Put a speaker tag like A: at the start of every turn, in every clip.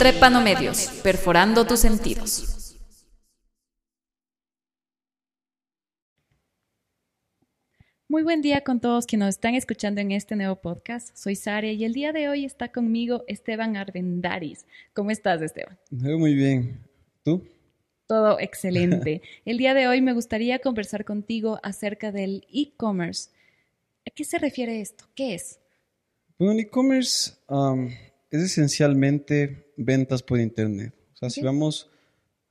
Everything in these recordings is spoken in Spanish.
A: Trépano Medios, perforando tus sentidos.
B: Muy buen día con todos quienes nos están escuchando en este nuevo podcast. Soy Sara y el día de hoy está conmigo Esteban Arbendaris. ¿Cómo estás, Esteban?
C: Muy bien. ¿Tú?
B: Todo excelente. el día de hoy me gustaría conversar contigo acerca del e-commerce. ¿A qué se refiere esto? ¿Qué es?
C: Bueno, el e-commerce es esencialmente ventas por Internet. O sea, si vamos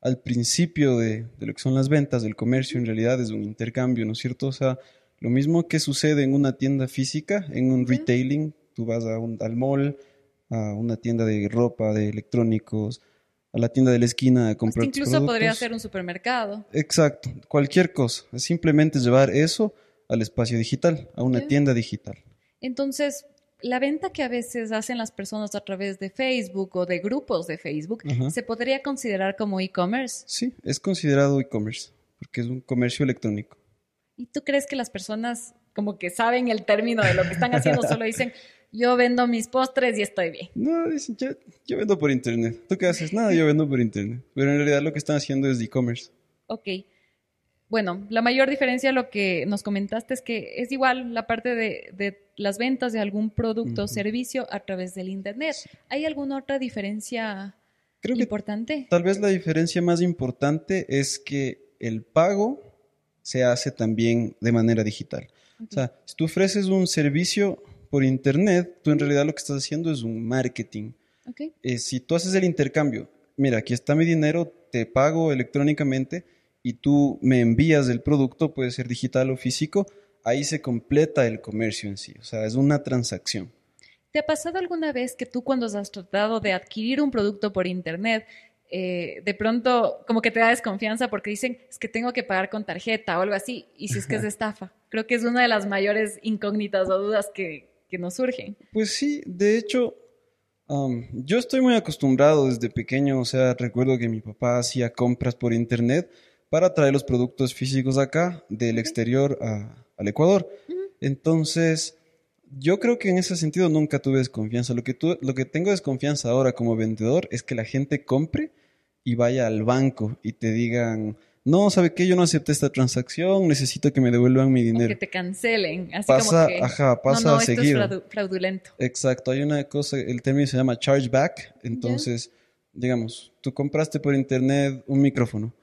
C: al principio de, lo que son las ventas, del comercio, en realidad es un intercambio, ¿no es cierto? O sea, lo mismo que sucede en una tienda física, en un retailing, tú vas a un, al mall, a una tienda de ropa, de electrónicos, a la tienda de la esquina a comprar
B: Incluso podría ser un supermercado.
C: Exacto, cualquier cosa. Es simplemente llevar eso al espacio digital, a una tienda digital.
B: Entonces, la venta que a veces hacen las personas a través de Facebook o de grupos de Facebook, ¿se podría considerar como e-commerce?
C: Sí, es considerado e-commerce, porque es un comercio electrónico.
B: ¿Y tú crees que las personas como que saben el término de lo que están haciendo, solo dicen, yo vendo mis postres y estoy bien?
C: No, dicen, yo, vendo por internet. ¿Tú qué haces? Nada, yo vendo por internet. Pero en realidad lo que están haciendo es e-commerce.
B: Ok. Bueno, la mayor diferencia, lo que nos comentaste, es que es igual la parte de, las ventas de algún producto o servicio a través del Internet. ¿Hay alguna otra diferencia Creo importante?
C: tal vez la diferencia más importante es que el pago se hace también de manera digital. O sea, si tú ofreces un servicio por Internet, tú en realidad lo que estás haciendo es un marketing. Eh, si tú haces el intercambio, mira, aquí está mi dinero, te pago electrónicamente y tú me envías el producto, puede ser digital o físico, ahí se completa el comercio en sí, o sea, es una transacción.
B: ¿Te ha pasado alguna vez que tú cuando has tratado de adquirir un producto por internet, eh, de pronto como que te da desconfianza porque dicen es que tengo que pagar con tarjeta o algo así, y si es que es estafa? Creo que es una de las mayores incógnitas o dudas que, que nos surgen.
C: Pues sí, de hecho, yo estoy muy acostumbrado desde pequeño, o sea, recuerdo que mi papá hacía compras por internet para traer los productos físicos acá, del exterior al Ecuador. Entonces, yo creo que en ese sentido nunca tuve desconfianza. Lo que, lo que tengo desconfianza ahora como vendedor es que la gente compre y vaya al banco y te digan, no, ¿sabe qué? Yo no acepté esta transacción, necesito que me devuelvan mi dinero.
B: que te cancelen, así
C: pasa,
B: como que...
C: Ajá, pasa no, no, esto
B: es fraudulento.
C: Exacto, hay una cosa, el término se llama chargeback, entonces, digamos, tú compraste por internet un micrófono,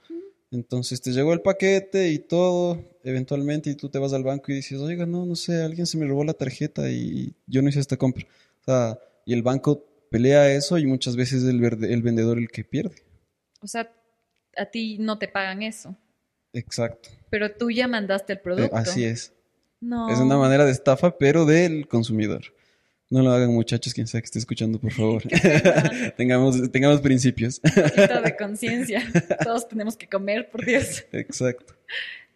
C: entonces te llegó el paquete y todo, eventualmente, y tú te vas al banco y dices, oiga, no, no sé, alguien se me robó la tarjeta y yo no hice esta compra. O sea, y el banco pelea eso y muchas veces es el, el vendedor el que pierde.
B: O sea, a ti no te pagan eso.
C: Exacto.
B: Pero tú ya mandaste el producto.
C: así es. No. Es una manera de estafa, pero del consumidor. No lo hagan muchachos, quien sea que esté escuchando, por favor. tengamos, tengamos principios.
B: Un poquito de conciencia. Todos tenemos que comer, por Dios.
C: Exacto.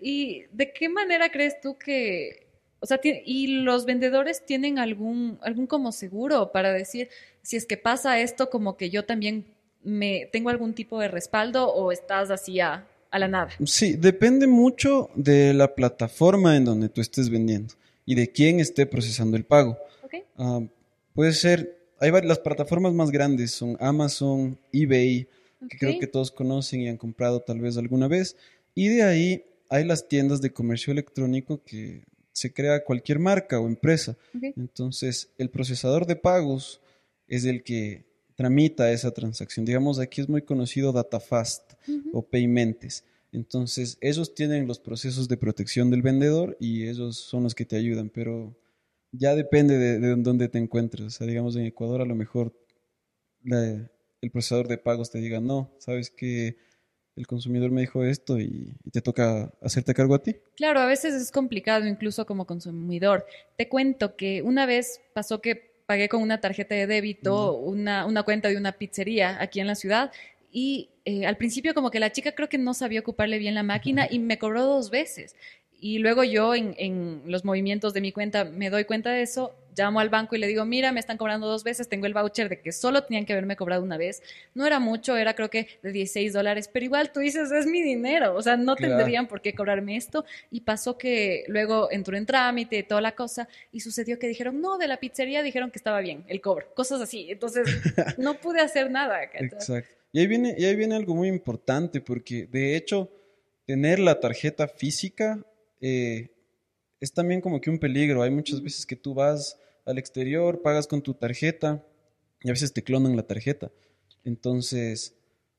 B: ¿Y de qué manera crees tú que, o sea, y los vendedores tienen algún, algún como seguro para decir, si es que pasa esto, como que yo también me tengo algún tipo de respaldo o estás así a, la nada?
C: Sí, depende mucho de la plataforma en donde tú estés vendiendo y de quién esté procesando el pago. Ah, puede ser, hay varias, las plataformas más grandes son Amazon, eBay, que creo que todos conocen y han comprado tal vez alguna vez. Y de ahí hay las tiendas de comercio electrónico que se crea cualquier marca o empresa. Entonces, el procesador de pagos es el que tramita esa transacción. Digamos, aquí es muy conocido DataFast o Paymentes. Entonces, ellos tienen los procesos de protección del vendedor y ellos son los que te ayudan, pero ya depende de, dónde te encuentres. O sea, digamos, en Ecuador a lo mejor el procesador de pagos te diga, no, sabes que el consumidor me dijo esto y, te toca hacerte cargo a ti.
B: Claro, a veces es complicado incluso como consumidor. Te cuento que una vez pasó que pagué con una tarjeta de débito una, una, cuenta de una pizzería aquí en la ciudad y eh, al principio como que la chica creo que no sabía ocuparle bien la máquina y me cobró dos veces. Y luego yo en, en, los movimientos de mi cuenta me doy cuenta de eso llamo al banco y le digo, mira, me están cobrando dos veces, tengo el voucher de que solo tenían que haberme cobrado una vez. No era mucho, era creo que de 16 dólares, pero igual tú dices, es mi dinero, o sea, no tendrían por qué cobrarme esto. Y pasó que luego entró en trámite toda la cosa, y sucedió que dijeron, no, de la pizzería dijeron que estaba bien el cobro, cosas así. Entonces, no pude hacer nada.
C: Exacto. Y ahí, viene, y ahí viene algo muy importante, porque de hecho, tener la tarjeta física eh, es también como que un peligro. Hay muchas veces que tú vas al exterior, pagas con tu tarjeta y a veces te clonan la tarjeta. Entonces,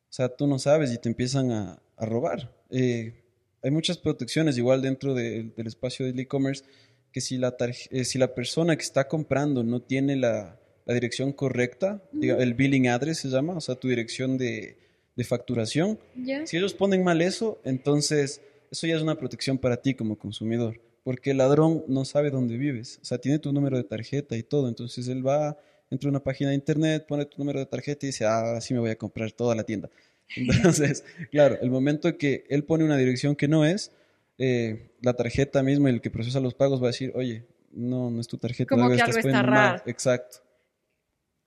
C: o sea, tú no sabes y te empiezan a, robar. Eh, hay muchas protecciones igual dentro del espacio del e-commerce que si la, eh, si la persona que está comprando no tiene la, dirección correcta, el billing address se llama, o sea, tu dirección de, facturación, si ellos ponen mal eso, entonces eso ya es una protección para ti como consumidor porque el ladrón no sabe dónde vives. O sea, tiene tu número de tarjeta y todo. Entonces él va, entra a una página de internet, pone tu número de tarjeta y dice, ah, sí me voy a comprar toda la tienda. Entonces, claro, el momento que él pone una dirección que no es, eh, la tarjeta misma, el que procesa los pagos va a decir, oye, no, no es tu tarjeta.
B: Como que algo está raro.
C: Exacto.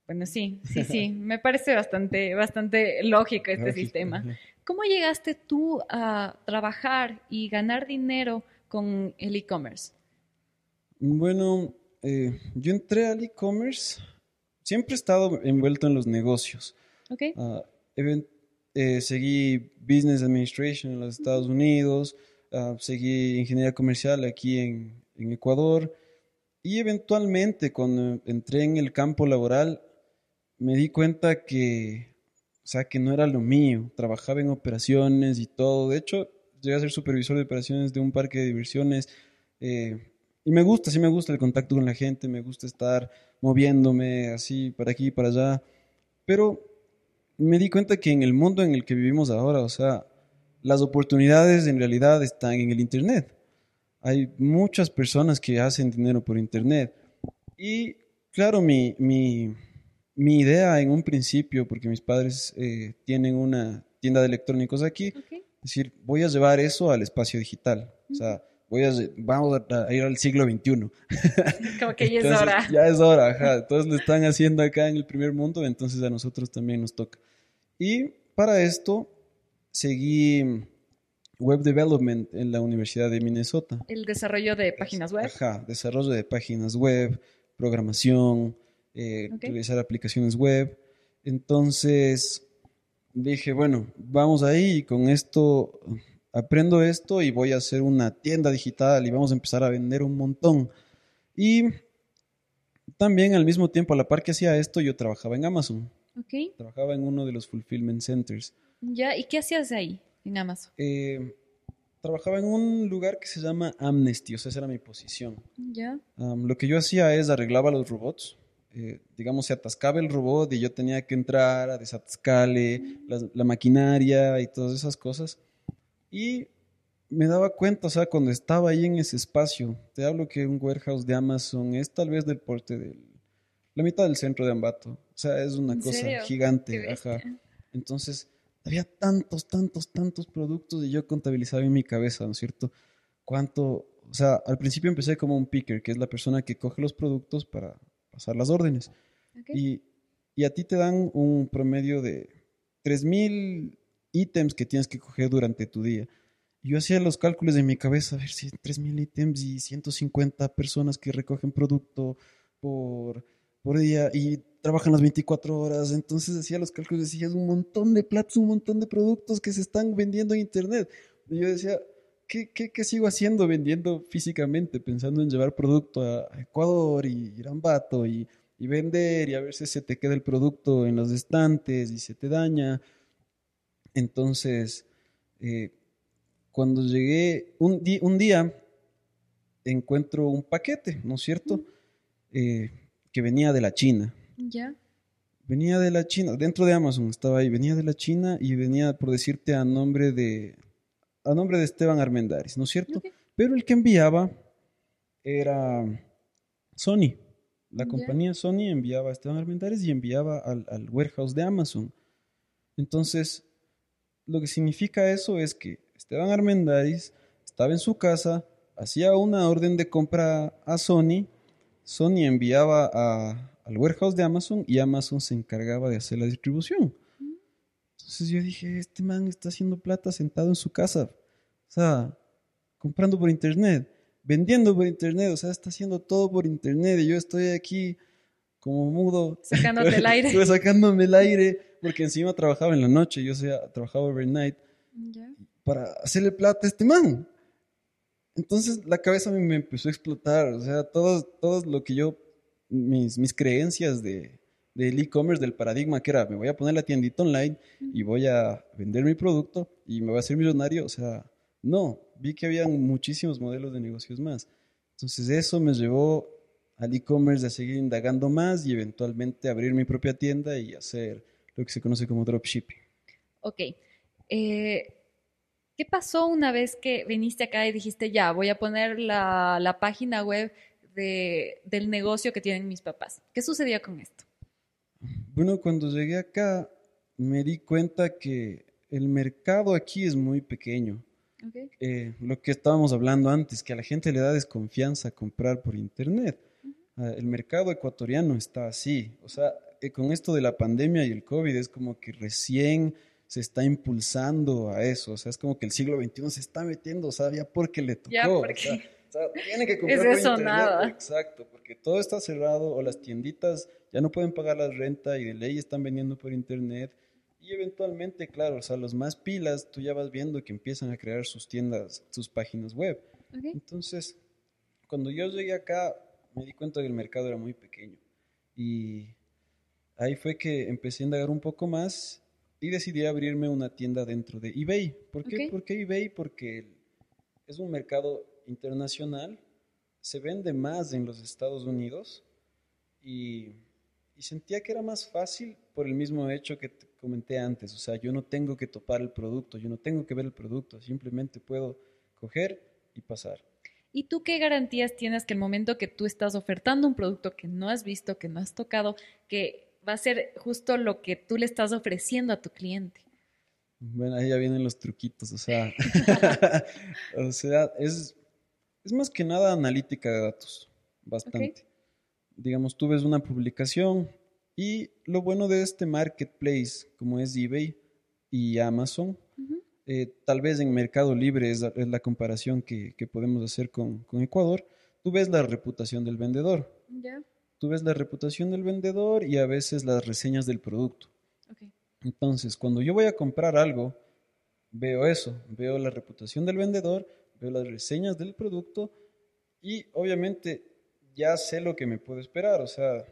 B: Bueno, sí, sí, sí, me parece bastante, bastante lógico este sistema. ¿Cómo llegaste tú a trabajar y ganar dinero con el e-commerce?
C: Bueno, eh, yo entré al e-commerce, siempre he estado envuelto en los negocios.
B: Okay.
C: Ah, eh, seguí Business Administration en los Estados Unidos, ah, seguí Ingeniería Comercial aquí en, en Ecuador y eventualmente cuando entré en el campo laboral me di cuenta que, o sea, que no era lo mío. Trabajaba en operaciones y todo. De hecho, llegué a ser supervisor de operaciones de un parque de diversiones. Eh, y me gusta, sí me gusta el contacto con la gente, me gusta estar moviéndome así para aquí y para allá. Pero me di cuenta que en el mundo en el que vivimos ahora, o sea, las oportunidades en realidad están en el Internet. Hay muchas personas que hacen dinero por Internet. Y claro, mi, mi, mi idea en un principio, porque mis padres eh, tienen una tienda de electrónicos aquí, es decir, voy a llevar eso al espacio digital. O sea, voy a, vamos a ir al siglo XXI.
B: Como que ya es hora.
C: Ya es hora, ajá. Todos lo están haciendo acá en el primer mundo, entonces a nosotros también nos toca. Y para esto seguí Web Development en la Universidad de Minnesota.
B: El desarrollo de páginas web.
C: Ajá, desarrollo de páginas web, programación, eh, utilizar aplicaciones web. Entonces, dije, bueno, vamos ahí y con esto aprendo esto y voy a hacer una tienda digital y vamos a empezar a vender un montón. Y también al mismo tiempo, a la par que hacía esto, yo trabajaba en Amazon.
B: Okay.
C: Trabajaba en uno de los fulfillment centers.
B: Ya, ¿y qué hacías ahí en Amazon?
C: Eh, trabajaba en un lugar que se llama Amnesty, o sea, esa era mi posición.
B: Ya.
C: lo que yo hacía es arreglaba los robots eh, digamos, se atascaba el robot y yo tenía que entrar a desatascarle la, maquinaria y todas esas cosas. Y me daba cuenta, o sea, cuando estaba ahí en ese espacio, te hablo que un warehouse de Amazon es tal vez del porte de la mitad del centro de Ambato. O sea, es una cosa gigante. Ajá. Entonces, había tantos, tantos, tantos productos y yo contabilizaba en mi cabeza, ¿no es cierto? Cuánto, o sea, al principio empecé como un picker, que es la persona que coge los productos para pasar las órdenes. Y, a ti te dan un promedio de 3.000 ítems que tienes que coger durante tu día. Yo hacía los cálculos en mi cabeza, a ver si 3.000 ítems y 150 personas que recogen producto por, por día y trabajan las 24 horas. Entonces hacía los cálculos y decía, es un montón de platos, un montón de productos que se están vendiendo en Internet. Y yo decía, ¿qué, qué, sigo haciendo vendiendo físicamente? Pensando en llevar producto a Ecuador y Irambato y, y vender y a ver si se te queda el producto en los estantes y se te daña. Entonces, eh, cuando llegué, un, un, día encuentro un paquete, ¿no es cierto? Eh, que venía de la China.
B: Ya.
C: Venía de la China, dentro de Amazon estaba ahí, venía de la China y venía, por decirte, a nombre de, a nombre de Esteban Armendáriz, ¿no es cierto? Pero el que enviaba era Sony. La compañía Sony enviaba a Esteban Armendáriz y enviaba al, warehouse de Amazon. Entonces, lo que significa eso es que Esteban Armendáriz estaba en su casa, hacía una orden de compra a Sony Sony enviaba a, al warehouse de Amazon y Amazon se encargaba de hacer la distribución. Entonces yo dije, este man está haciendo plata sentado en su casa, o sea, comprando por internet, vendiendo por internet, o sea, está haciendo todo por internet y yo estoy aquí como mudo.
B: Sacándote el aire.
C: Estuve sacándome el aire porque encima trabajaba en la noche, yo sea, trabajaba overnight para hacerle plata a este man. Entonces la cabeza me, me empezó a explotar, o sea, todo, todo lo que yo, mis, mis creencias de, del e-commerce, del paradigma que era, me voy a poner la tiendita online y voy a vender mi producto y me voy a hacer millonario, o sea, no, vi que había muchísimos modelos de negocios más. Entonces eso me llevó al e-commerce a seguir indagando más y eventualmente abrir mi propia tienda y hacer lo que se conoce como dropshipping.
B: Ok. Eh, ¿Qué pasó una vez que viniste acá y dijiste, ya, voy a poner la, la página web de, del negocio que tienen mis papás? ¿Qué sucedía con esto?
C: Bueno, cuando llegué acá me di cuenta que el mercado aquí es muy pequeño. Eh, lo que estábamos hablando antes, que a la gente le da desconfianza comprar por internet. Ah, el mercado ecuatoriano está así. O sea, eh, con esto de la pandemia y el COVID es como que recién se está impulsando a eso. O sea, es como que el siglo XXI se está metiendo, o sea, ya porque le tocó.
B: Ya porque...
C: O sea, tiene que comprar
B: es
C: por
B: eso
C: internet.
B: nada.
C: Exacto, porque todo está cerrado o las tienditas ya no pueden pagar la renta y de ley están vendiendo por internet. Y eventualmente, claro, o sea, los más pilas, tú ya vas viendo que empiezan a crear sus tiendas, sus páginas web.
B: Okay.
C: Entonces, cuando yo llegué acá, me di cuenta que el mercado era muy pequeño. Y ahí fue que empecé a indagar un poco más y decidí abrirme una tienda dentro de eBay. ¿Por qué?
B: Ok.
C: ¿Por qué eBay? Porque es un mercado internacional, se vende más en los Estados Unidos y, y sentía que era más fácil por el mismo hecho que te comenté antes. O sea, yo no tengo que topar el producto, yo no tengo que ver el producto, simplemente puedo coger y pasar.
B: ¿Y tú qué garantías tienes que el momento que tú estás ofertando un producto que no has visto, que no has tocado, que va a ser justo lo que tú le estás ofreciendo a tu cliente?
C: Bueno, ahí ya vienen los truquitos, o sea, o sea, es, es más que nada analítica de datos, bastante. Digamos, tú ves una publicación y lo bueno de este marketplace, como es eBay y Amazon, eh, tal vez en Mercado Libre es la, es la comparación que, que podemos hacer con, con Ecuador, tú ves la reputación del vendedor, tú ves la reputación del vendedor y a veces las reseñas del producto.
B: Ok.
C: Entonces, cuando yo voy a comprar algo, veo eso, veo la reputación del vendedor, veo las reseñas del producto y obviamente ya sé lo que me puedo esperar. O sea,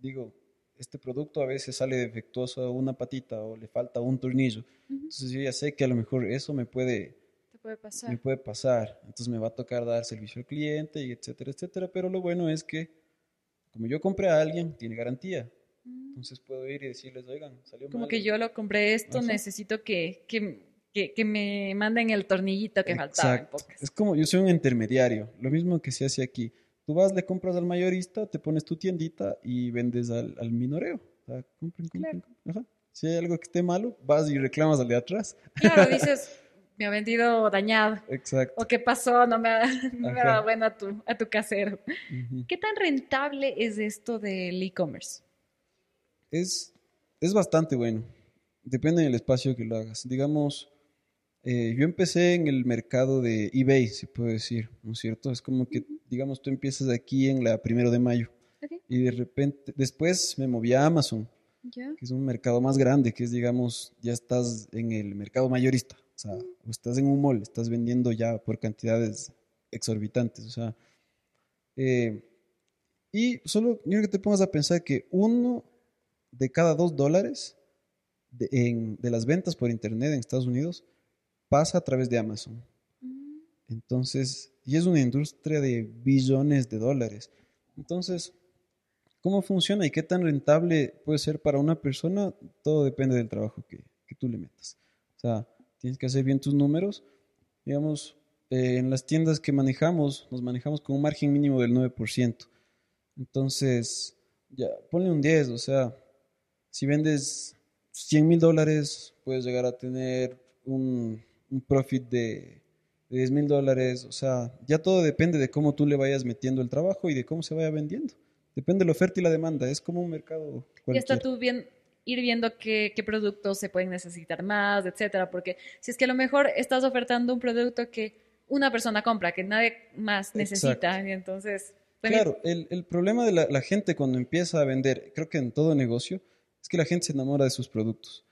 C: digo, este producto a veces sale defectuoso una patita o le falta un tornillo.
B: Ujú.
C: Entonces yo ya sé que a lo mejor eso me puede,
B: Te puede
C: me
B: pasar.
C: puede pasar. Entonces me va a tocar dar servicio al cliente y etcétera, etcétera. Pero lo bueno es que como yo compré a alguien, tiene garantía.
B: Mm.
C: Entonces puedo ir y decirles, oigan, salió
B: Como
C: mal.
B: que yo lo compré esto,
C: Ajá.
B: necesito que, que, que, que me manden el tornillito que faltaba. en
C: Exacto.
B: pocas.
C: Es como yo soy un intermediario, lo mismo que se hace aquí. Tú vas, le compras al mayorista, te pones tu tiendita y vendes al, al minoreo. O sea, compren, compren,
B: Claro.
C: Ajá. Si hay algo que esté malo, vas y reclamas al de atrás.
B: Claro, dices, me ha vendido dañado.
C: Exacto.
B: ¿O qué pasó? No me ha, no me ha
C: Ajá.
B: dado bueno a tu, a tu casero. ¿Qué tan rentable es esto del e-commerce?
C: es, es bastante bueno. Depende del espacio que lo hagas. Digamos, eh, yo empecé en el mercado de eBay, se puede decir, ¿no es cierto? Es como que, digamos, tú empiezas aquí en la primero de mayo
B: Ok.
C: y de repente, después me moví a Amazon.
B: ¿Ya?
C: que es un mercado más grande, que es, digamos, ya estás en el mercado mayorista, o sea, o estás en un mall, estás vendiendo ya por cantidades exorbitantes, o sea, eh, y solo quiero que te pongas a pensar que uno de cada dos dólares de, en- de las ventas por internet en Estados Unidos pasa a través de Amazon.
B: Mm,
C: Entonces, y es una industria de billones de dólares. Entonces, ¿cómo funciona y qué tan rentable puede ser para una persona? Todo depende del trabajo que, que tú le metas. O sea, tienes que hacer bien tus números. Digamos, eh, en las tiendas que manejamos, nos manejamos con un margen mínimo del 9%. Entonces, ya, ponle un 10, o sea, si vendes 100 mil dólares, puedes llegar a tener un, un profit de, de 10 mil dólares, o sea, ya todo depende de cómo tú le vayas metiendo el trabajo y de cómo se vaya vendiendo. Depende de la oferta y la demanda, es como un mercado.
B: Y está tú bien, ir viendo qué, qué, productos se pueden necesitar más, etcétera, porque si es que a lo mejor estás ofertando un producto que una persona compra, que nadie más necesita, y entonces...
C: Claro, el, el, problema de la, la, gente cuando empieza a vender, creo que en todo negocio, es que la gente se enamora de sus productos.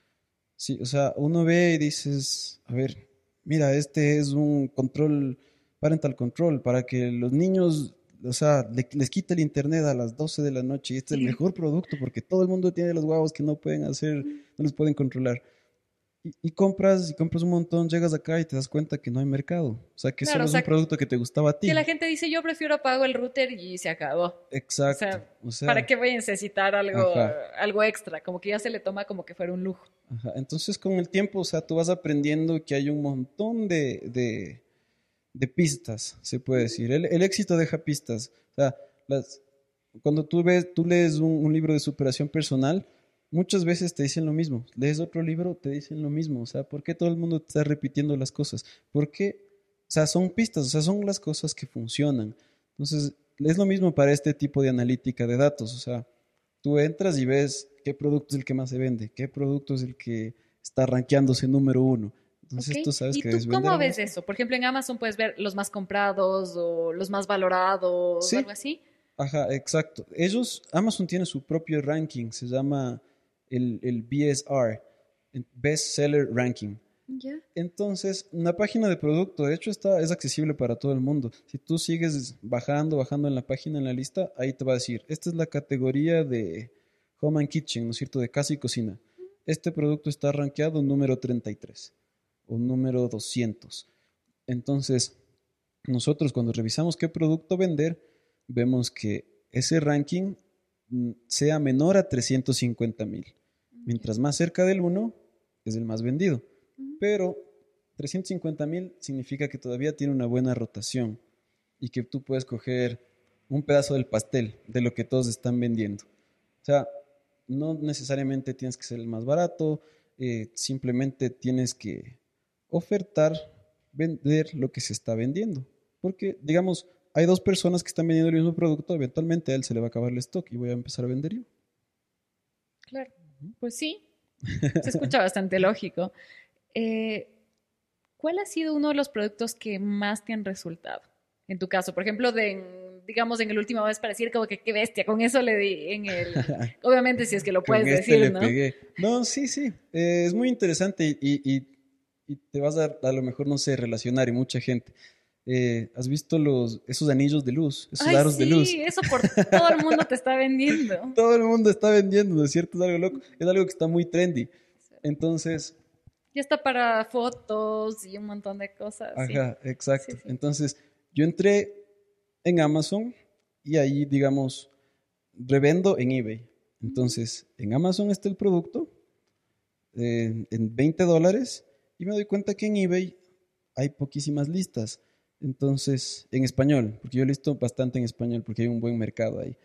C: Sí, o sea, uno ve y dices, a ver, mira, este es un control, parental control, para que los niños, o sea, les quite el internet a las 12 de la noche y este es el mejor producto porque todo el mundo tiene los guavos que no pueden hacer, no les pueden controlar. Y, compras y compras un montón, llegas acá y te das cuenta que no hay mercado. O sea, que solo es un producto que te gustaba a ti.
B: Que la gente dice, yo prefiero pago el router y se acabó.
C: Exacto.
B: O sea, ¿para qué voy a necesitar algo, algo extra? Como que ya se le toma como que fuera un lujo.
C: Ajá. Entonces, con el tiempo, o sea, tú vas aprendiendo que hay un montón de, de, de pistas, se puede decir. El, el, éxito deja pistas. O sea, las, cuando tú, ves, tú lees un, un libro de superación personal, muchas veces te dicen lo mismo. Lees otro libro, te dicen lo mismo. O sea, ¿por qué todo el mundo te está repitiendo las cosas? Porque, o sea, son pistas, o sea, son las cosas que funcionan. Entonces, es lo mismo para este tipo de analítica de datos. O sea, tú entras y ves qué producto es el que más se vende, qué producto es el que está rankeándose número uno. Entonces tú sabes
B: ¿Y
C: que
B: tú cómo ves eso? Por ejemplo, en Amazon puedes ver los más comprados o los más valorados o algo así.
C: Ajá, exacto. Ellos, Amazon tiene su propio ranking, se llama el, el BSR, Best Seller Ranking. Entonces, una página de producto, de hecho, está, es accesible para todo el mundo. Si tú sigues bajando, bajando en la página, en la lista, ahí te va a decir, esta es la categoría de Home and Kitchen, ¿no es cierto?, de casa y cocina. Este producto está rankeado número 33 o número 200. Entonces, nosotros cuando revisamos qué producto vender, vemos que ese ranking mm, sea menor a 350 mil. Mientras más cerca del 1, es el más vendido. Pero 350 mil significa que todavía tiene una buena rotación y que tú puedes coger un pedazo del pastel de lo que todos están vendiendo. O sea, no necesariamente tienes que ser el más barato, eh, simplemente tienes que ofertar, vender lo que se está vendiendo. Porque, digamos, hay dos personas que están vendiendo el mismo producto, eventualmente a él se le va a acabar el stock y voy a empezar a vender yo.
B: Claro. Pues sí, se escucha bastante lógico. Eh, ¿Cuál ha sido uno de los productos que más te han resultado? En tu caso, por ejemplo, de, digamos, en el último mes para decir como que qué bestia, con eso le di en el... Obviamente si es que lo puedes este decir, ¿no?
C: No, sí, sí, eh, es muy interesante y, te vas a a lo mejor, no sé, relacionar y mucha gente. Eh, ¿Has visto los, esos anillos de luz, esos aros de luz?
B: Sí, eso por todo el mundo te está vendiendo.
C: todo el mundo está vendiendo, ¿no es cierto? Es algo loco. Es algo que está muy trendy. Entonces.
B: Ya está para fotos y un montón de cosas.
C: Ajá, exacto. Entonces, yo entré en Amazon y ahí, digamos, revendo en eBay. Entonces, en Amazon está el producto eh, en 20 dólares y me doy cuenta que en eBay hay poquísimas listas. Entonces, en español, porque yo listo bastante en español porque hay un buen mercado ahí.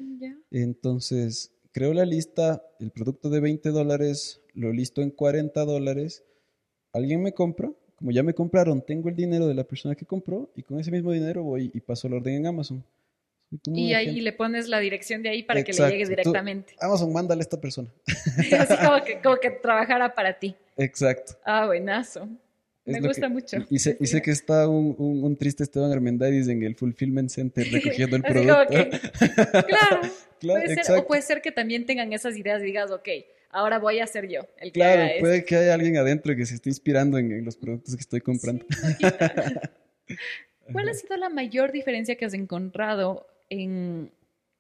C: Entonces, creo la lista, el producto de 20 dólares, lo listo en 40 dólares. Alguien me compra, como ya me compraron, tengo el dinero de la persona que compró y con ese mismo dinero voy y paso la orden en Amazon.
B: Y ahí le pones la dirección de ahí para que le llegue directamente.
C: Amazon, mándale a esta persona.
B: Así como que, como que trabajara para ti.
C: Exacto.
B: Ah, buenazo. Me gusta mucho.
C: Y sé, que está un, un, triste Esteban Armendáriz en el Fulfillment Center recogiendo el producto.
B: claro, puede ser, o puede ser que también tengan esas ideas y digas, ok, ahora voy a ser yo el que Claro,
C: puede que haya alguien adentro que se esté inspirando en, los productos que estoy comprando.
B: ¿Cuál ha sido la mayor diferencia que has encontrado en,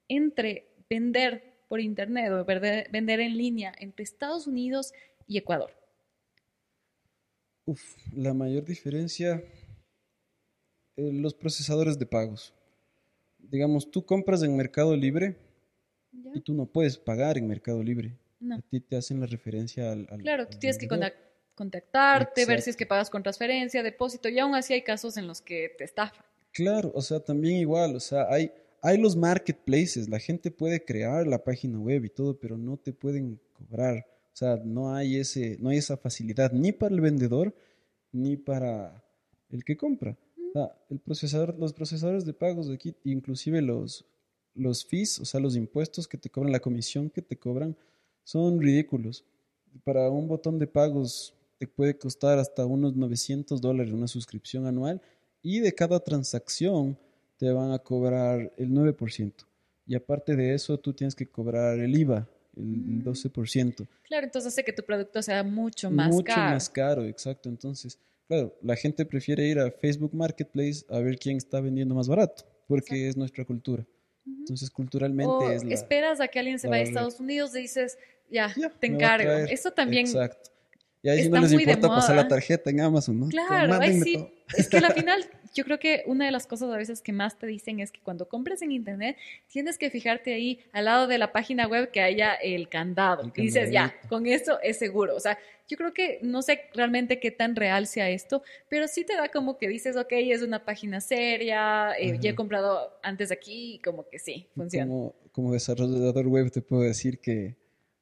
B: entre vender por internet o vender en línea entre Estados Unidos y Ecuador?
C: Uf, la mayor diferencia, eh, los procesadores de pagos. Digamos, tú compras en Mercado Libre y tú no puedes pagar en Mercado Libre. A ti te hacen la referencia al...
B: claro, tú tienes que contactarte, ver si es que pagas con transferencia, depósito, y aún así hay casos en los que te estafan.
C: Claro, o sea, también igual, o sea, hay, hay los marketplaces, la gente puede crear la página web y todo, pero no te pueden cobrar. O sea, no hay, ese, no hay esa facilidad ni para el vendedor ni para el que compra. el procesador, los procesadores de pagos de aquí, inclusive los, los fees, o sea, los impuestos que te cobran, la comisión que te cobran, son ridículos. Para un botón de pagos te puede costar hasta unos 900 dólares una suscripción anual y de cada transacción te van a cobrar el 9%. Y aparte de eso, tú tienes que cobrar el IVA, el 12%. Mm.
B: Claro, entonces hace que tu producto sea mucho más
C: caro.
B: Mucho
C: más caro, exacto. Entonces, claro, la gente prefiere ir a Facebook Marketplace a ver quién está vendiendo más barato, porque es nuestra cultura. Entonces, culturalmente es la,
B: esperas a que alguien se vaya a Estados Unidos y dices, ya, te encargo. Eso también
C: Exacto. Y ahí sí no les importa pasar la tarjeta en Amazon, ¿no?
B: Claro, ahí sí. Es que al final, yo creo que una de las cosas a veces que más te dicen es que cuando compres en internet, tienes que fijarte ahí al lado de la página web que haya el candado. y dices, ya, con eso es seguro. O sea, yo creo que no sé realmente qué tan real sea esto, pero sí te da como que dices, ok, es una página seria, eh, ya he comprado antes aquí, como que sí, funciona.
C: Como, como desarrollador web te puedo decir que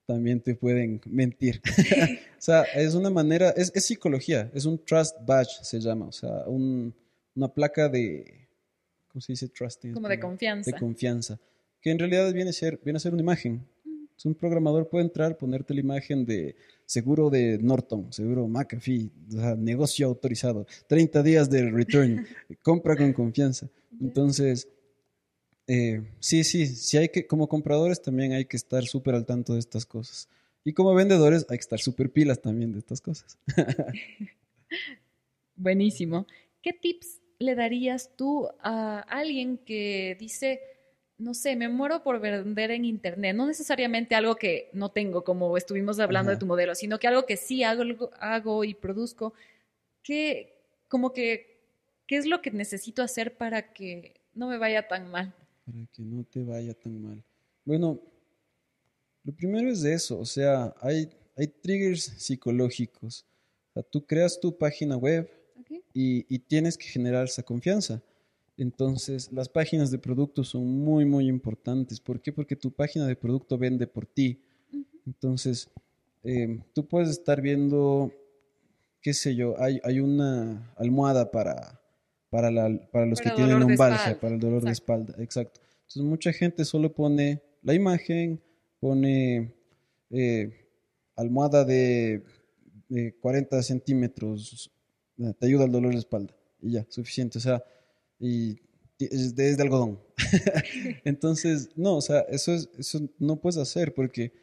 C: también te pueden mentir. o sea, es una manera, es, psicología, es un trust badge, se llama, o sea, una placa de, ¿cómo se dice trust?
B: Como de confianza.
C: De confianza, que en realidad viene a ser, viene a ser una imagen. un programador puede entrar, ponerte la imagen de seguro de Norton, seguro McAfee, o sea, negocio autorizado, 30 días de return, compra con confianza. Entonces, eh, sí, sí, sí hay que, como compradores también hay que estar súper al tanto de estas cosas. Y como vendedores hay que estar súper pilas también de estas cosas.
B: Buenísimo. ¿Qué tips le darías tú a alguien que dice, no sé, me muero por vender en Internet? No necesariamente algo que no tengo, como estuvimos hablando de tu modelo, sino que algo que sí hago, hago y produzco. ¿Qué, como que, ¿Qué es lo que necesito hacer para que no me vaya tan mal?
C: para que no te vaya tan mal. Bueno, lo primero es eso, o sea, hay, hay triggers psicológicos. O sea, tú creas tu página web y, tienes que generar esa confianza. Entonces, las páginas de producto son muy, muy importantes. ¿Por qué? Porque tu página de producto vende por ti. Entonces, eh, tú puedes estar viendo, qué sé yo, hay, hay una almohada para, para, la, para los que tienen lumbalgia, para el dolor de espalda, exacto. Entonces mucha gente solo pone la imagen, pone eh, almohada de, 40 centímetros, eh, te ayuda al dolor de espalda y ya, suficiente, o sea, y es de, algodón. Entonces, no, o sea, eso, es, eso no puedes hacer porque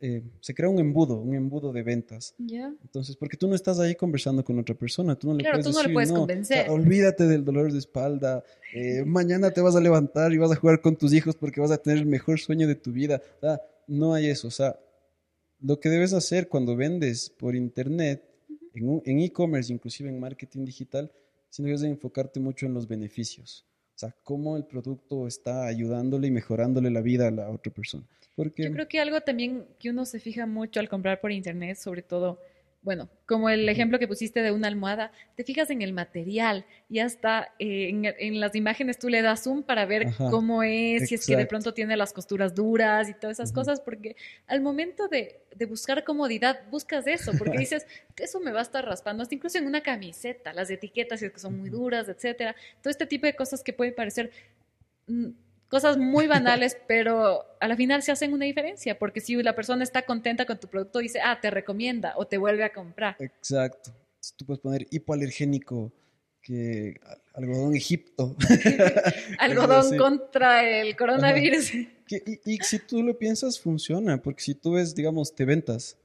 C: eh, se crea un embudo, un embudo de ventas. Entonces, porque tú no estás ahí conversando con otra persona, tú no le puedes, tú no le puedes convencer. olvídate del dolor de espalda, eh, mañana te vas a levantar y vas a jugar con tus hijos porque vas a tener el mejor sueño de tu vida. No hay eso, o sea, lo que debes hacer cuando vendes por internet, en e-commerce, inclusive en marketing digital, que debes de enfocarte mucho en los beneficios. O sea, cómo el producto está ayudándole y mejorándole la vida a la otra persona. Porque...
B: Yo creo que algo también que uno se fija mucho al comprar por internet, sobre todo bueno, como el ejemplo que pusiste de una almohada, te fijas en el material y hasta eh, en, las imágenes tú le das zoom para ver cómo es, si es que de pronto tiene las costuras duras y todas esas cosas, porque al momento de, buscar comodidad, buscas eso, porque dices, eso me va a estar raspando, hasta incluso en una camiseta, las etiquetas, si es que son muy duras, etcétera. Todo este tipo de cosas que pueden parecer mm, cosas muy banales, pero a la final se hacen una diferencia, porque si la persona está contenta con tu producto, dice, ah, te recomienda o te vuelve a comprar.
C: Exacto. Tú puedes poner hipoalergénico, que algodón Egipto.
B: algodón contra el coronavirus.
C: y, si tú lo piensas, funciona, porque si tú ves, digamos, te ventas,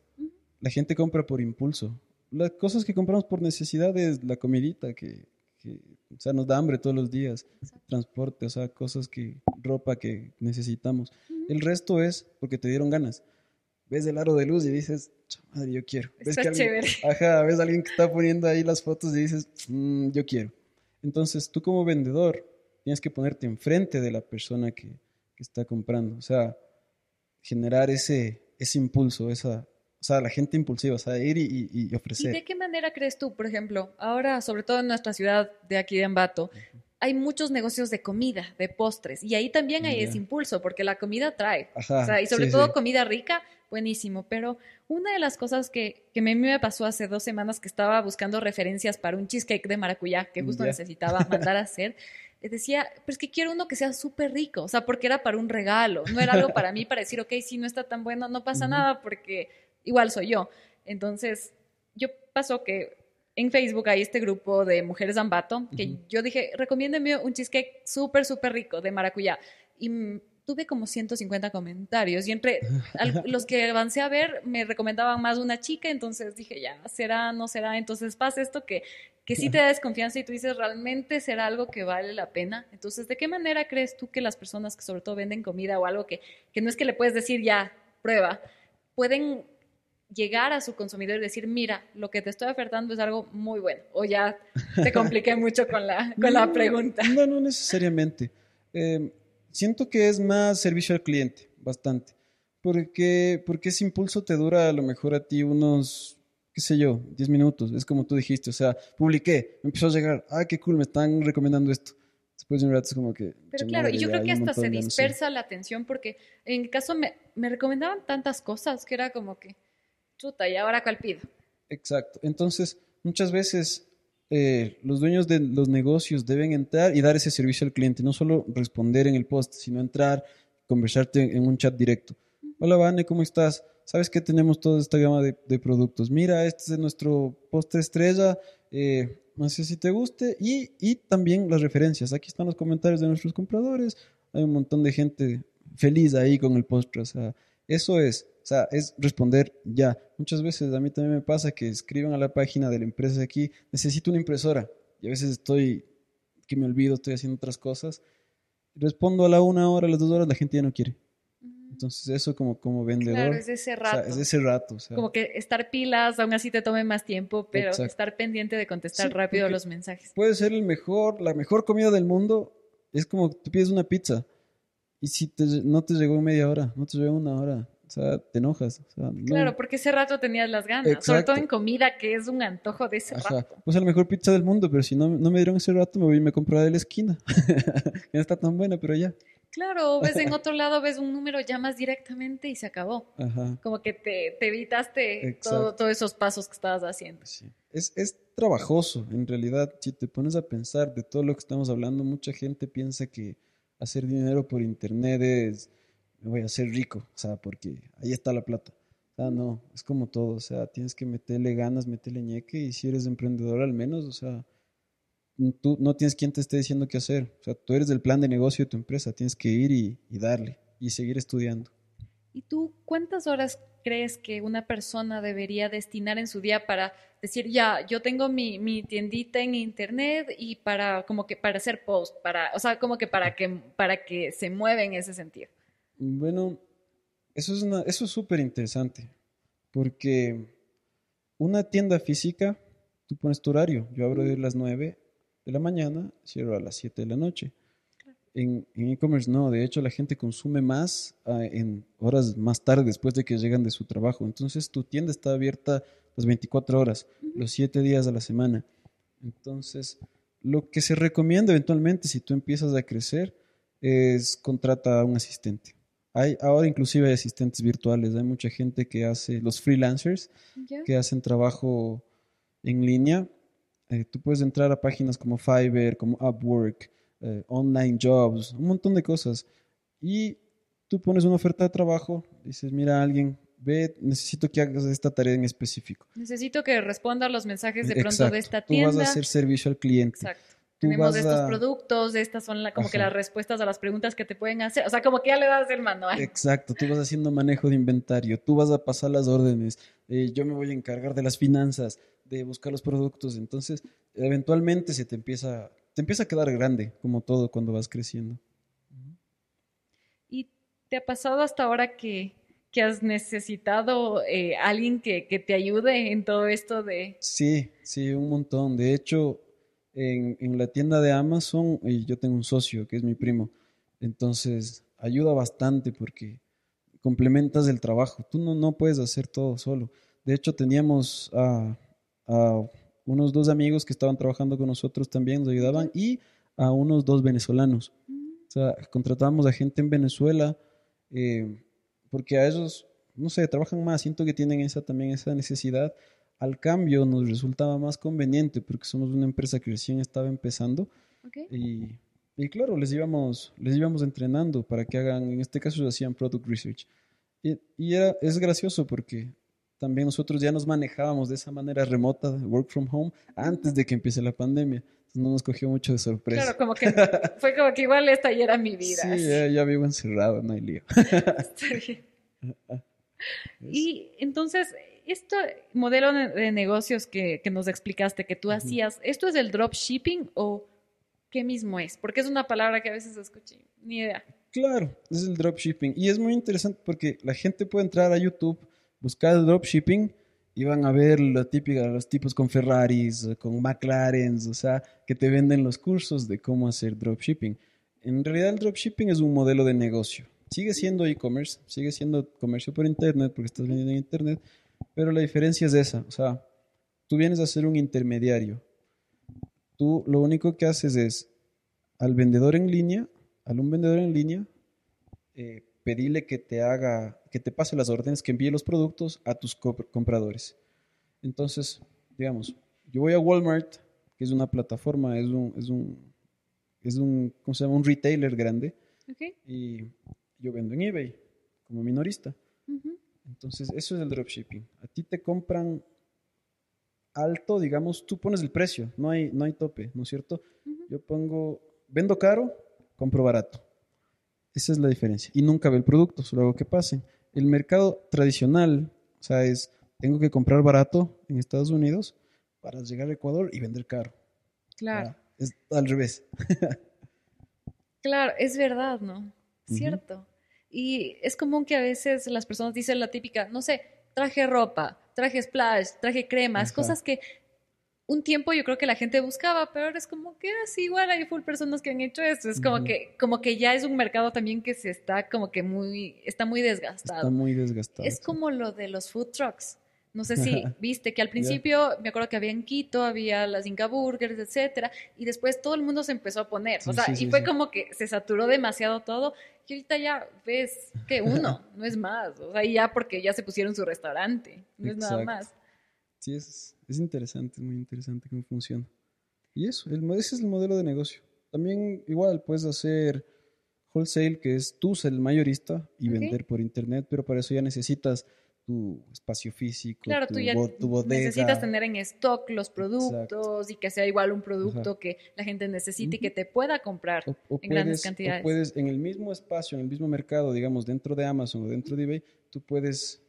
C: la gente compra por impulso. Las cosas que compramos por necesidad es la comidita que o sea, nos da hambre todos los días, transporte, o sea, cosas que, ropa que necesitamos. El resto es porque te dieron ganas. Ves el aro de luz y dices, madre, yo quiero.
B: Ves que alguien,
C: Ajá, ves a alguien que está poniendo ahí las fotos y dices, mm, yo quiero. Entonces, tú como vendedor tienes que ponerte enfrente de la persona que, que está comprando. O sea, generar ese, ese impulso, esa, o sea, la gente impulsiva, o sea, ir y, ofrecer.
B: ¿Y de qué manera crees tú, por ejemplo, ahora, sobre todo en nuestra ciudad de aquí de Ambato, hay muchos negocios de comida, de postres, y ahí también hay ese impulso, porque la comida trae. y sobre todo comida rica, buenísimo. Pero una de las cosas que, que a mí me pasó hace dos semanas que estaba buscando referencias para un cheesecake de maracuyá que justo necesitaba mandar a hacer, decía, pues que quiero uno que sea súper rico, o sea, porque era para un regalo, no era algo para mí para decir, ok, si no está tan bueno, no pasa nada, porque igual soy yo. Entonces, yo pasó que en Facebook hay este grupo de mujeres Zambato, que yo dije, recomiéndeme un cheesecake súper, súper rico de maracuyá. Y tuve como 150 comentarios y entre los que avancé a ver me recomendaban más una chica, entonces dije, ya, será, no será. Entonces pasa esto que, que sí te da desconfianza y tú dices, ¿realmente será algo que vale la pena? Entonces, ¿de qué manera crees tú que las personas que sobre todo venden comida o algo que, que no es que le puedes decir, ya, prueba, pueden llegar a su consumidor y decir, mira, lo que te estoy ofertando es algo muy bueno. O ya te compliqué mucho con la, con la pregunta.
C: No, no necesariamente. Eh, siento que es más servicio al cliente, bastante. Porque, porque ese impulso te dura a lo mejor a ti unos, qué sé yo, 10 minutos. Es como tú dijiste, o sea, publiqué, me empezó a llegar, ah, qué cool, me están recomendando esto. Después de un rato es como que...
B: Pero claro, y yo creo que hasta se dispersa la atención porque en el caso me, me recomendaban tantas cosas que era como que ¿y ahora cuál pido?
C: Exacto. Entonces, muchas veces eh, los dueños de los negocios deben entrar y dar ese servicio al cliente, no solo responder en el post, sino entrar, conversarte en un chat directo. Hola, Vane, ¿cómo estás? ¿Sabes que tenemos toda esta gama de, productos? Mira, este es nuestro postre estrella. Eh, no sé si te guste. Y, y también las referencias. Aquí están los comentarios de nuestros compradores. Hay un montón de gente feliz ahí con el postre. O sea, eso es. O sea, es responder ya. Muchas veces a mí también me pasa que escriben a la página de la empresa aquí, necesito una impresora. Y a veces estoy, que me olvido, estoy haciendo otras cosas. Respondo a la una hora, a las dos horas, la gente ya no quiere. Entonces eso como, como vendedor. Claro,
B: es de ese rato.
C: es de ese rato.
B: como que estar pilas, aún así te tome más tiempo, pero estar pendiente de contestar rápido los mensajes.
C: Puede ser el mejor, la mejor comida del mundo. Es como tú pides una pizza y si te, no te llegó en media hora, no te llegó una hora, o sea, te enojas.
B: Claro, porque ese rato tenías las ganas, sobre todo en comida, que es un antojo de ese rato.
C: Pues a la mejor pizza del mundo, pero si no, no me dieron ese rato, me voy y me compro de la esquina. no está tan buena, pero ya.
B: Claro, ves en otro lado, ves un número, llamas directamente y se acabó. Como que te, te evitaste todo, todos esos pasos que estabas haciendo.
C: Es, es trabajoso, en realidad, si te pones a pensar de todo lo que estamos hablando, mucha gente piensa que hacer dinero por internet es, voy a hacer rico, o sea, porque ahí está la plata. O sea, no, es como todo, o sea, tienes que meterle ganas, meterle ñeque y si eres emprendedor al menos, o sea, tú no tienes quien te esté diciendo qué hacer, o sea, tú eres del plan de negocio de tu empresa, tienes que ir y, y darle y seguir estudiando.
B: ¿Y tú cuántas horas crees que una persona debería destinar en su día para decir, ya, yo tengo mi, mi, tiendita en internet y para como que para hacer post, para, o sea, como que para que para que se mueva en ese sentido?
C: Bueno, eso es una, eso es súper interesante, porque una tienda física, tú pones tu horario, yo abro de las 9 de la mañana, cierro a las 7 de la noche. En e-commerce no, de hecho la gente consume más ah, en horas más tarde después de que llegan de su trabajo. Entonces tu tienda está abierta las 24 horas, los 7 días a la semana. Entonces, lo que se recomienda eventualmente si tú empiezas a crecer es contrata a un asistente. Hay, ahora inclusive hay asistentes virtuales, hay mucha gente que hace, los freelancers, que hacen trabajo en línea. Eh, tú puedes entrar a páginas como Fiverr, como Upwork, eh, online jobs, un montón de cosas. Y tú pones una oferta de trabajo, dices, mira, alguien, ve, necesito que hagas esta tarea en específico.
B: Necesito que responda a los mensajes de pronto de esta tienda.
C: Tú vas a hacer servicio al cliente.
B: Exacto. Tenemos estos productos, estas son como que las respuestas a las preguntas que te pueden hacer. O sea, como que ya le das el manual.
C: Exacto, tú vas haciendo manejo de inventario, tú vas a pasar las órdenes, eh, yo me voy a encargar de las finanzas, de buscar los productos. Entonces, eventualmente se te empieza te empieza a quedar grande, como todo cuando vas creciendo.
B: ¿Y te ha pasado hasta ahora que, has necesitado eh, alguien que, te ayude en todo esto de...
C: Sí, sí, un montón. De hecho, en, en la tienda de Amazon, y yo tengo un socio que es mi primo, entonces ayuda bastante porque complementas el trabajo. Tú no, no puedes hacer todo solo. De hecho, teníamos a unos dos amigos que estaban trabajando con nosotros también nos ayudaban y a unos dos venezolanos. O sea, contratábamos a gente en Venezuela eh, porque a ellos, no sé, trabajan más, siento que tienen esa también esa necesidad. Al cambio nos resultaba más conveniente porque somos una empresa que recién estaba empezando y, y, claro, les íbamos, les íbamos entrenando para que hagan, en este caso hacían product research. Y, y era, es gracioso porque también nosotros ya nos manejábamos de esa manera remota, work from home, antes de que empiece la pandemia. Entonces no nos cogió mucho de sorpresa.
B: Claro, como que fue como que igual esta ya era mi vida.
C: Sí, ya, vivo encerrado, no hay lío.
B: y entonces, este modelo de negocios que, que nos explicaste, que tú hacías, ¿esto es el dropshipping o qué mismo es? Porque es una palabra que a veces escuché, ni idea.
C: Claro, es el dropshipping. Y es muy interesante porque la gente puede entrar a YouTube buscar el dropshipping y van a ver la típica, los tipos con Ferraris, con McLarens, o sea, que te venden los cursos de cómo hacer dropshipping. En realidad el dropshipping es un modelo de negocio. Sigue siendo e-commerce, sigue siendo comercio por internet porque estás vendiendo en internet, pero la diferencia es esa, o sea, tú vienes a ser un intermediario. Tú lo único que haces es al vendedor en línea, al un vendedor en línea, eh, pedirle que te haga, que te pase las órdenes, que envíe los productos a tus compradores. Entonces, digamos, yo voy a Walmart, que es una plataforma, es un, es un, es un, ¿cómo se llama? Un retailer grande. Y yo vendo en eBay como minorista. Entonces, eso es el dropshipping. A ti te compran alto, digamos, tú pones el precio, no hay, no hay tope, ¿no es cierto? Yo pongo, vendo caro, compro barato. Esa es la diferencia. Y nunca ve el producto, solo hago que pase. El mercado tradicional, o sea, es, tengo que comprar barato en Estados Unidos para llegar a Ecuador y vender caro.
B: Claro.
C: es al revés.
B: claro, es verdad, ¿no? Cierto. Y es común que a veces las personas dicen la típica, no sé, traje ropa, traje splash, traje cremas, cosas que un tiempo yo creo que la gente buscaba, pero ahora es como que así ah, igual hay full personas que han hecho esto. Es como que como que ya es un mercado también que se está como que muy está muy desgastado.
C: Está muy desgastado.
B: Es como lo de los food trucks. No sé si viste que al principio me acuerdo que había en Quito, había las Inca Burgers, etcétera, y después todo el mundo se empezó a poner, o sea, y fue como que se saturó demasiado todo, y ahorita ya ves que uno, no es más, o sea, y ya porque ya se pusieron su restaurante, no es nada más.
C: Sí, es, es interesante, es muy interesante cómo funciona. Y eso, el, ese es el modelo de negocio. También igual puedes hacer wholesale, que es tú ser el mayorista y vender por internet, pero para eso ya necesitas tu espacio físico,
B: claro, tu, tú ya necesitas tener en stock los productos y que sea igual un producto que la gente necesite y que te pueda comprar en grandes cantidades.
C: O puedes en el mismo espacio, en el mismo mercado, digamos, dentro de Amazon o dentro de eBay, tú puedes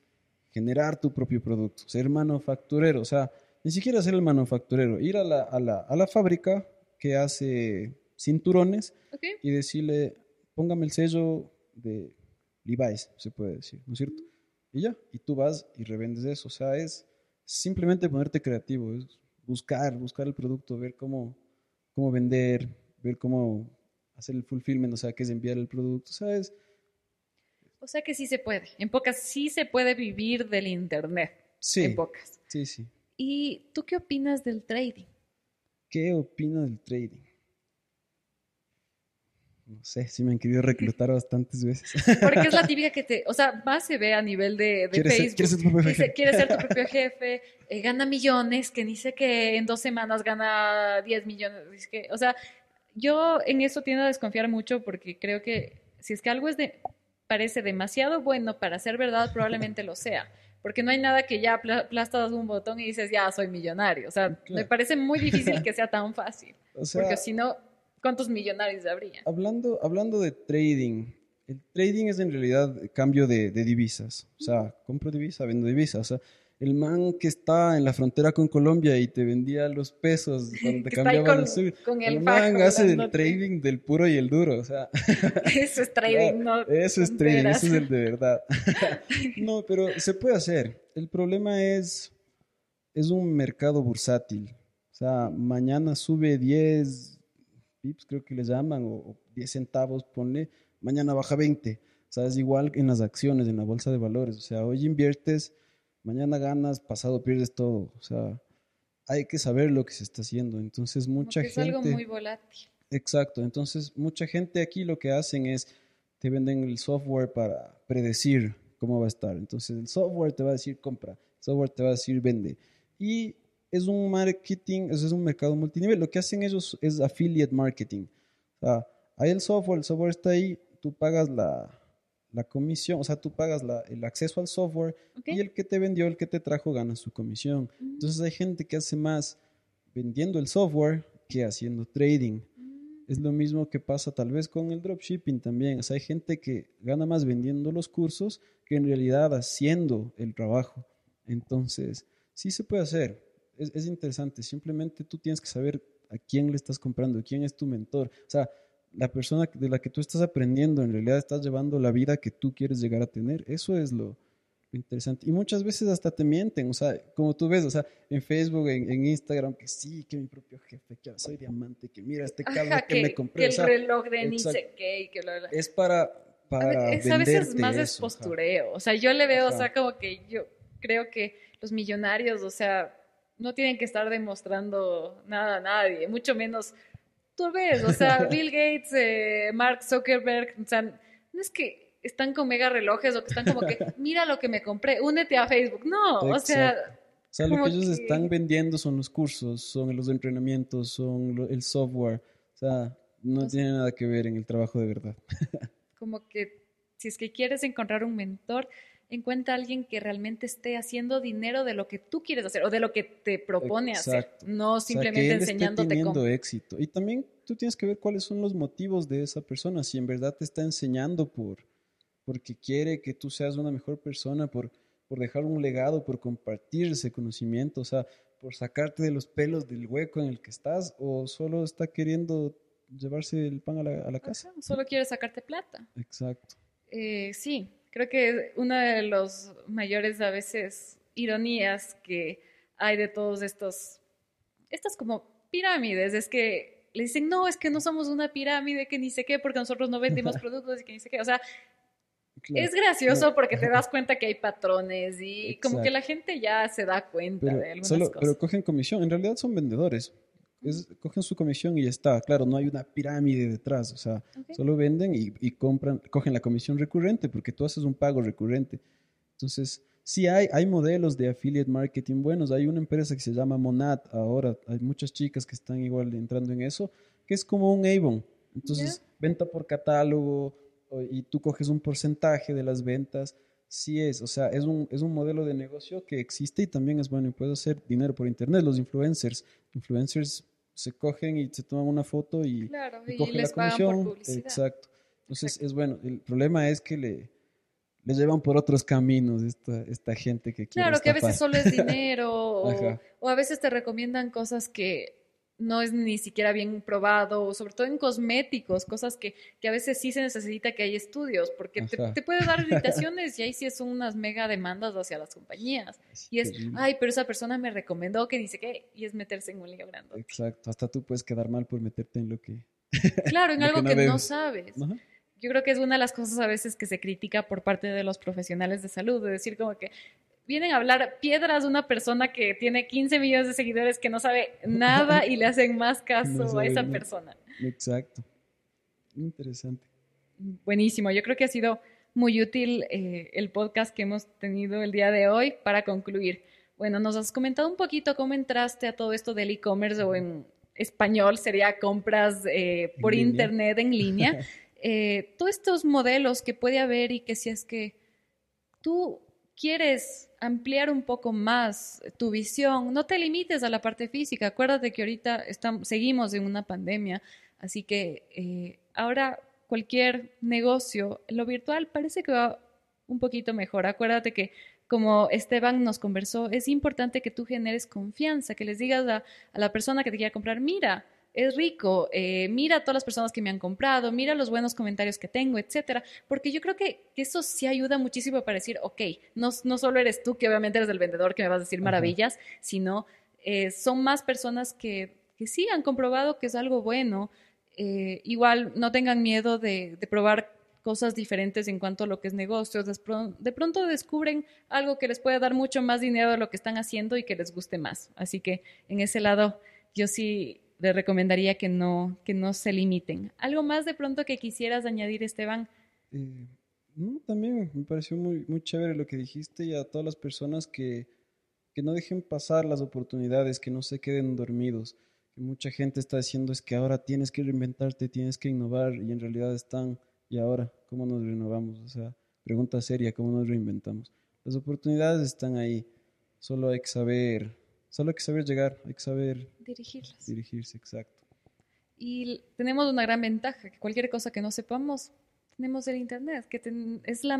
C: generar tu propio producto, ser manufacturero, o sea, ni siquiera ser el manufacturero, ir a la, a la, a la fábrica que hace cinturones y decirle, póngame el sello de Levi's, se puede decir, ¿no es cierto? Y ya, y tú vas y revendes eso, o sea, es simplemente ponerte creativo, es buscar, buscar el producto, ver cómo, cómo vender, ver cómo hacer el fulfillment, o sea, que es enviar el producto, ¿sabes?
B: O sea que sí se puede. En pocas, sí se puede vivir del Internet.
C: Sí.
B: En pocas.
C: Sí, sí.
B: ¿Y tú qué opinas del trading?
C: ¿Qué opino del trading? No sé, sí me han querido reclutar bastantes veces.
B: Porque es la típica que te, o sea, más se ve a nivel de, de Facebook.
C: ¿Quieres ser tu propio jefe?
B: Quiere ser tu propio jefe, eh, gana millones, que dice que en dos semanas gana 10 millones. Que, o sea, yo en eso tiendo a desconfiar mucho porque creo que si es que algo es de, parece demasiado bueno para ser verdad, probablemente lo sea. Porque no hay nada que ya aplastas un botón y dices, ya soy millonario. O sea, me parece muy difícil que sea tan fácil. porque si no, ¿cuántos millonarios habría?
C: Hablando, hablando de trading, el trading es en realidad cambio de, de divisas. O sea, compro divisa, vendo divisa. O sea, el man que está en la frontera con Colombia y te vendía los pesos cuando te cambiaba el sur. el, man hace el trading del puro y el duro, o sea.
B: Eso es trading, no.
C: Eso es trading, eso es el de verdad. no, pero se puede hacer. El problema es, es un mercado bursátil. O sea, mañana sube 10 pips, creo que le llaman, o 10 centavos, ponle, mañana baja 20. O sea, es igual en las acciones, en la bolsa de valores. O sea, hoy inviertes mañana ganas, pasado pierdes todo. O sea, hay que saber lo que se está haciendo. Entonces, mucha gente. Es
B: algo muy volátil.
C: Exacto, entonces mucha gente aquí lo que hacen es, te venden el software para predecir cómo va a estar. Entonces el software te va a decir compra, el software te va a decir vende. Y es un marketing, es un mercado multinivel. Lo que hacen ellos es affiliate marketing. O sea, hay el software, el software está ahí, tú pagas la, la comisión, o sea, tú pagas la, el acceso al software y el que te vendió, el que te trajo, gana su comisión. Mm. Entonces hay gente que hace más vendiendo el software que haciendo trading. Mm. Es lo mismo que pasa tal vez con el dropshipping también. O sea, hay gente que gana más vendiendo los cursos que en realidad haciendo el trabajo. Entonces, sí se puede hacer. Es, es interesante. Simplemente tú tienes que saber a quién le estás comprando, quién es tu mentor. O sea, la persona de la que tú estás aprendiendo en realidad estás llevando la vida que tú quieres llegar a tener. Eso es lo, interesante. Y muchas veces hasta te mienten, o sea, como tú ves, o sea, en Facebook, en, Instagram, que sí, que mi propio jefe, que soy diamante, que mira este carro que, me compré.
B: Que el reloj de ni sé qué, que bla,
C: Es para, para
B: Es a veces más de postureo. O sea, yo le veo, o sea, como que yo creo que los millonarios, o sea, no tienen que estar demostrando nada a nadie, mucho menos tú ves, o sea, Bill Gates, eh, Mark Zuckerberg, o sea, no es que están con mega relojes o que están como que, mira lo que me compré, únete a Facebook. No, o sea...
C: O sea, lo que ellos están vendiendo son los cursos, son los entrenamientos, son el software. O sea, no tiene nada que ver en el trabajo de verdad.
B: como que si es que quieres encontrar un mentor, encuentra a alguien que realmente esté haciendo dinero de lo que tú quieres hacer o de lo que te propone hacer, no simplemente o sea, que él
C: teniendo éxito. Y también tú tienes que ver cuáles son los motivos de esa persona, si en verdad te está enseñando por porque quiere que tú seas una mejor persona, por, por dejar un legado, por compartir ese conocimiento, o sea, por sacarte de los pelos del hueco en el que estás, o solo está queriendo llevarse el pan a la, a la casa.
B: solo quiere sacarte plata.
C: Exacto.
B: Eh, sí, creo que una de los mayores a veces ironías que hay de todos estos, estas como pirámides, es que le dicen, no, es que no somos una pirámide, que ni sé qué, porque nosotros no vendemos productos y que ni sé qué. O sea, es gracioso porque te das cuenta que hay patrones y como que la gente ya se da cuenta de algunas cosas.
C: Pero cogen comisión, en realidad son vendedores cogen su comisión y ya está. Claro, no hay una pirámide detrás, o sea, solo venden y, compran, cogen la comisión recurrente porque tú haces un pago recurrente. Entonces, sí hay, hay modelos de affiliate marketing buenos. Hay una empresa que se llama Monad ahora, hay muchas chicas que están igual entrando en eso, que es como un Avon. Entonces, venta por catálogo y tú coges un porcentaje de las ventas. Sí es, o sea, es un, es un modelo de negocio que existe y también es bueno y puedes hacer dinero por internet. Los influencers, influencers se cogen y se toman una foto y, cogen la comisión. Exacto. Entonces es bueno. El problema es que le, le llevan por otros caminos esta, esta gente que quiere
B: Claro, que a veces solo es dinero o, a veces te recomiendan cosas que no es ni siquiera bien probado, sobre todo en cosméticos, cosas que, que a veces sí se necesita que hay estudios, porque te, te, puede dar irritaciones y ahí sí son unas mega demandas hacia las compañías. y es, ay, pero esa persona me recomendó que dice que, y es meterse en un lío grande.
C: Exacto, hasta tú puedes quedar mal por meterte en lo que...
B: Claro, en algo que, no, sabes. Yo creo que es una de las cosas a veces que se critica por parte de los profesionales de salud, de decir como que, vienen a hablar piedras de una persona que tiene 15 millones de seguidores que no sabe nada y le hacen más caso a esa persona.
C: Exacto. Interesante.
B: Buenísimo. Yo creo que ha sido muy útil eh, el podcast que hemos tenido el día de hoy para concluir. Bueno, nos has comentado un poquito cómo entraste a todo esto del e-commerce o en español sería compras eh, por internet en línea. Eh, todos estos modelos que puede haber y que si es que tú quieres ampliar un poco más tu visión, no te limites a la parte física. Acuérdate que ahorita estamos, seguimos en una pandemia, así que eh, ahora cualquier negocio, lo virtual parece que va un poquito mejor. Acuérdate que como Esteban nos conversó, es importante que tú generes confianza, que les digas a, a la persona que te quiera comprar, mira, es rico, eh, mira a todas las personas que me han comprado, mira los buenos comentarios que tengo, etcétera, porque yo creo que, eso sí ayuda muchísimo para decir, ok, no, no solo eres tú, que obviamente eres el vendedor que me vas a decir maravillas, sino eh, son más personas que, que, sí han comprobado que es algo bueno. Eh, igual no tengan miedo de, probar cosas diferentes en cuanto a lo que es negocios. De pronto descubren algo que les puede dar mucho más dinero de lo que están haciendo y que les guste más. Así que en ese lado yo sí le recomendaría que no, que no se limiten. ¿Algo más de pronto que quisieras añadir, Esteban?
C: Eh, también me pareció muy, muy chévere lo que dijiste y a todas las personas que, que no dejen pasar las oportunidades, que no se queden dormidos. Que mucha gente está diciendo es que ahora tienes que reinventarte, tienes que innovar y en realidad están, ¿y ahora cómo nos renovamos? O sea, pregunta seria, ¿cómo nos reinventamos? Las oportunidades están ahí, solo hay que saber, solo hay que saber llegar, hay que saber
B: dirigirlas.
C: Dirigirse, exacto.
B: Y tenemos una gran ventaja, que cualquier cosa que no sepamos, tenemos el Internet, que es la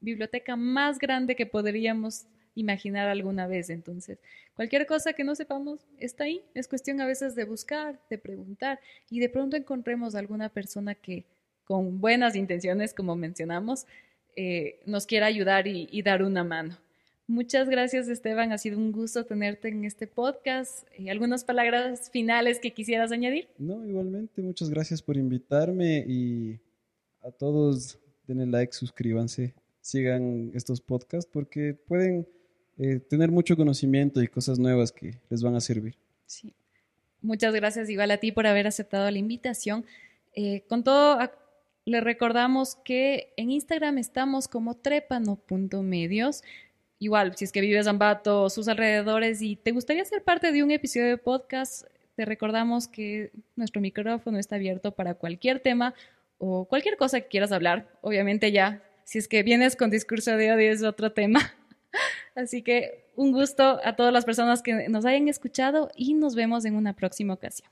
B: biblioteca más grande que podríamos imaginar alguna vez. Entonces, cualquier cosa que no sepamos está ahí. Es cuestión a veces de buscar, de preguntar y de pronto encontremos alguna persona que con buenas intenciones, como mencionamos, eh, nos quiera ayudar y, dar una mano. Muchas gracias Esteban, ha sido un gusto tenerte en este podcast. ¿Y ¿Algunas palabras finales que quisieras añadir?
C: No, igualmente, muchas gracias por invitarme y a todos denle like, suscríbanse, sigan estos podcasts porque pueden eh, tener mucho conocimiento y cosas nuevas que les van a servir.
B: Sí. Muchas gracias igual a ti por haber aceptado la invitación. Eh, con todo, le recordamos que en Instagram estamos como trepano.medios. Igual, si es que vives en Ambato o sus alrededores y te gustaría ser parte de un episodio de podcast, te recordamos que nuestro micrófono está abierto para cualquier tema o cualquier cosa que quieras hablar. Obviamente ya, si es que vienes con discurso de odio es otro tema. Así que un gusto a todas las personas que nos hayan escuchado y nos vemos en una próxima ocasión.